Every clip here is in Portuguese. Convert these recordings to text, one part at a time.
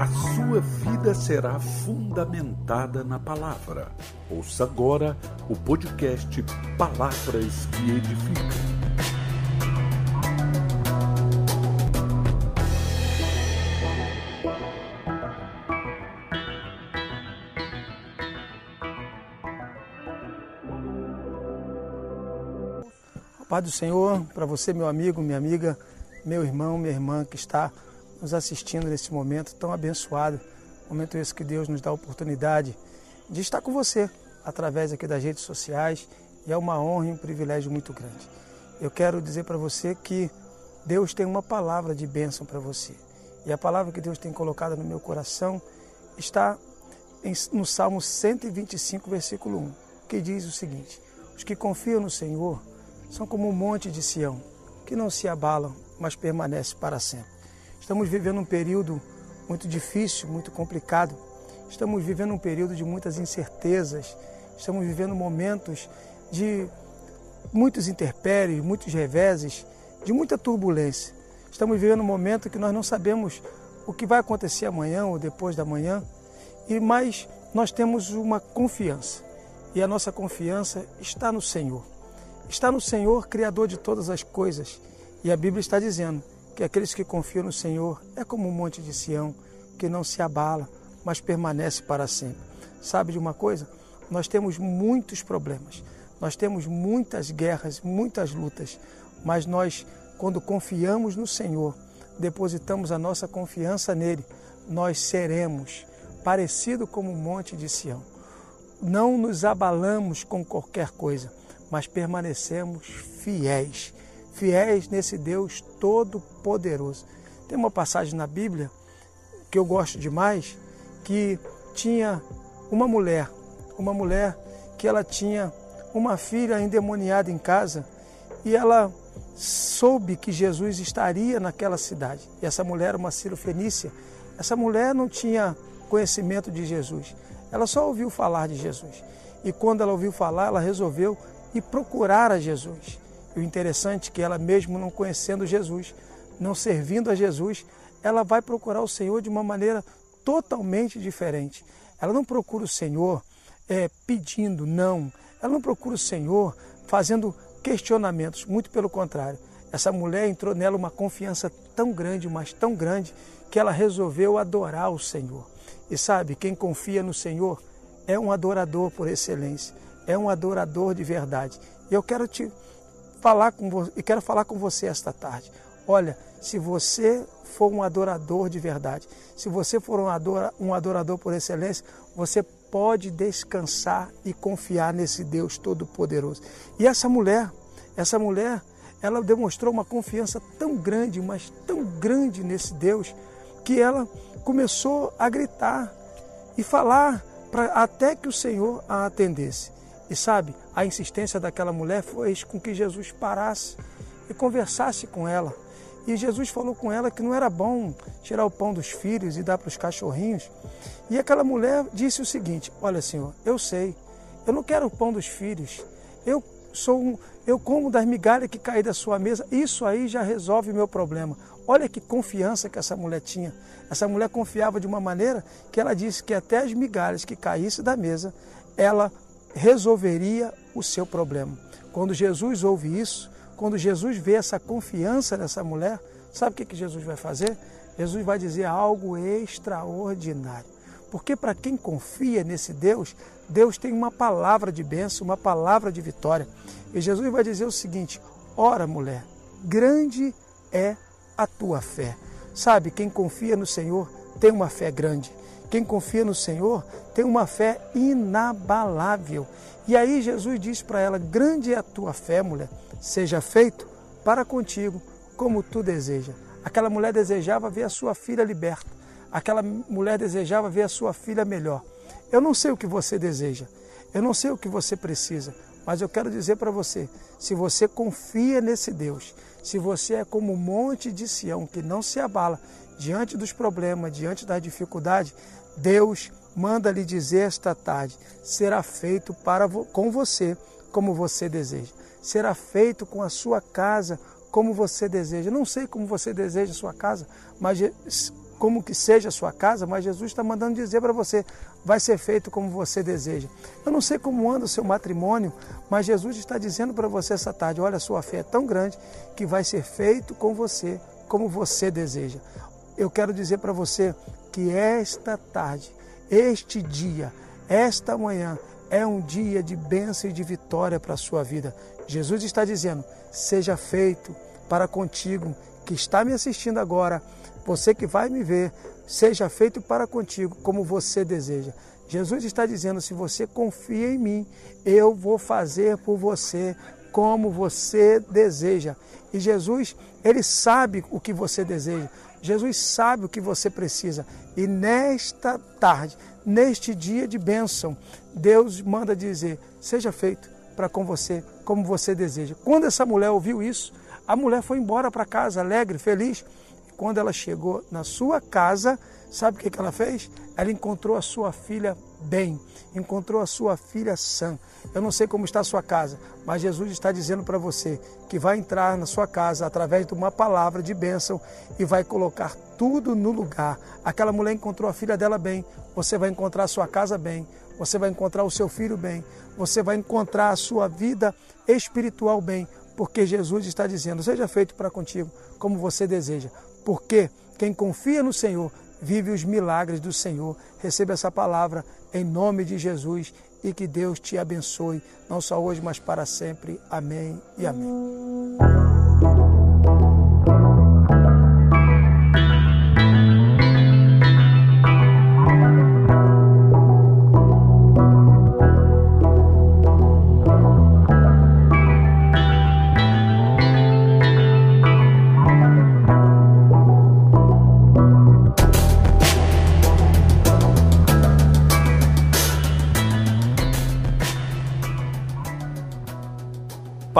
A sua vida será fundamentada na palavra. Ouça agora o podcast Palavras que Edificam. Paz do Senhor para você, meu amigo, minha amiga, meu irmão, minha irmã que está nos assistindo nesse momento tão abençoado. Momento esse que Deus nos dá a oportunidade de estar com você através aqui das redes sociais e é uma honra e um privilégio muito grande. Eu quero dizer para você que Deus tem uma palavra de bênção para você. E a palavra que Deus tem colocado no meu coração está no Salmo 125, versículo 1, que diz o seguinte: Os que confiam no Senhor são como um monte de Sião, que não se abalam, mas permanece para sempre. Estamos vivendo um período muito difícil, muito complicado. Estamos vivendo um período de muitas incertezas. Estamos vivendo momentos de muitos interpérios, muitos reveses, de muita turbulência. Estamos vivendo um momento que nós não sabemos o que vai acontecer amanhã ou depois da manhã, e mais nós temos uma confiança. E a nossa confiança está no Senhor está no Senhor, Criador de todas as coisas. E a Bíblia está dizendo que aqueles que confiam no Senhor é como um monte de Sião, que não se abala, mas permanece para sempre. Sabe de uma coisa? Nós temos muitos problemas, nós temos muitas guerras, muitas lutas, mas nós, quando confiamos no Senhor, depositamos a nossa confiança nele, nós seremos parecido como um monte de Sião. Não nos abalamos com qualquer coisa, mas permanecemos fiéis, fiéis nesse Deus todo-poderoso. Tem uma passagem na Bíblia que eu gosto demais, que tinha uma mulher, uma mulher que ela tinha uma filha endemoniada em casa e ela soube que Jesus estaria naquela cidade. E essa mulher era uma Fenícia. Essa mulher não tinha conhecimento de Jesus. Ela só ouviu falar de Jesus. E quando ela ouviu falar, ela resolveu e procurar a Jesus. O interessante é que ela, mesmo não conhecendo Jesus, não servindo a Jesus, ela vai procurar o Senhor de uma maneira totalmente diferente. Ela não procura o Senhor é, pedindo, não. Ela não procura o Senhor fazendo questionamentos, muito pelo contrário. Essa mulher entrou nela uma confiança tão grande, mas tão grande, que ela resolveu adorar o Senhor. E sabe, quem confia no Senhor é um adorador por excelência é um adorador de verdade. E eu quero te falar com você, e quero falar com você esta tarde. Olha, se você for um adorador de verdade, se você for um, adora, um adorador por excelência, você pode descansar e confiar nesse Deus Todo-Poderoso. E essa mulher, essa mulher, ela demonstrou uma confiança tão grande, mas tão grande nesse Deus, que ela começou a gritar e falar para até que o Senhor a atendesse. E sabe, a insistência daquela mulher fez com que Jesus parasse e conversasse com ela. E Jesus falou com ela que não era bom tirar o pão dos filhos e dar para os cachorrinhos. E aquela mulher disse o seguinte: Olha, Senhor, eu sei, eu não quero o pão dos filhos. Eu sou um, eu como das migalhas que caem da sua mesa. Isso aí já resolve o meu problema. Olha que confiança que essa mulher tinha. Essa mulher confiava de uma maneira que ela disse que até as migalhas que caíssem da mesa, ela resolveria o seu problema. Quando Jesus ouve isso, quando Jesus vê essa confiança nessa mulher, sabe o que, que Jesus vai fazer? Jesus vai dizer algo extraordinário. Porque para quem confia nesse Deus, Deus tem uma palavra de bênção, uma palavra de vitória. E Jesus vai dizer o seguinte: Ora, mulher, grande é a tua fé. Sabe, quem confia no Senhor tem uma fé grande. Quem confia no Senhor tem uma fé inabalável. E aí Jesus diz para ela: Grande é a tua fé, mulher, seja feito para contigo como tu deseja. Aquela mulher desejava ver a sua filha liberta. Aquela mulher desejava ver a sua filha melhor. Eu não sei o que você deseja, eu não sei o que você precisa, mas eu quero dizer para você: se você confia nesse Deus, se você é como um monte de Sião que não se abala diante dos problemas, diante das dificuldades, Deus manda lhe dizer esta tarde: será feito para com você como você deseja. Será feito com a sua casa como você deseja. Não sei como você deseja a sua casa, mas como que seja a sua casa, mas Jesus está mandando dizer para você, vai ser feito como você deseja. Eu não sei como anda o seu matrimônio, mas Jesus está dizendo para você essa tarde, olha, a sua fé é tão grande que vai ser feito com você como você deseja. Eu quero dizer para você que esta tarde, este dia, esta manhã é um dia de bênção e de vitória para a sua vida. Jesus está dizendo: seja feito para contigo que está me assistindo agora você que vai me ver, seja feito para contigo como você deseja. Jesus está dizendo: se você confia em mim, eu vou fazer por você como você deseja. E Jesus, ele sabe o que você deseja. Jesus sabe o que você precisa. E nesta tarde, neste dia de bênção, Deus manda dizer: seja feito para com você como você deseja. Quando essa mulher ouviu isso, a mulher foi embora para casa alegre, feliz. Quando ela chegou na sua casa, sabe o que ela fez? Ela encontrou a sua filha bem, encontrou a sua filha sã. Eu não sei como está a sua casa, mas Jesus está dizendo para você que vai entrar na sua casa através de uma palavra de bênção e vai colocar tudo no lugar. Aquela mulher encontrou a filha dela bem, você vai encontrar a sua casa bem, você vai encontrar o seu filho bem, você vai encontrar a sua vida espiritual bem, porque Jesus está dizendo: seja feito para contigo como você deseja porque quem confia no Senhor vive os milagres do Senhor. Receba essa palavra em nome de Jesus e que Deus te abençoe, não só hoje, mas para sempre. Amém e amém.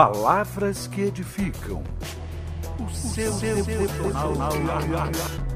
Palavras que edificam. O seu, seu devocional diário.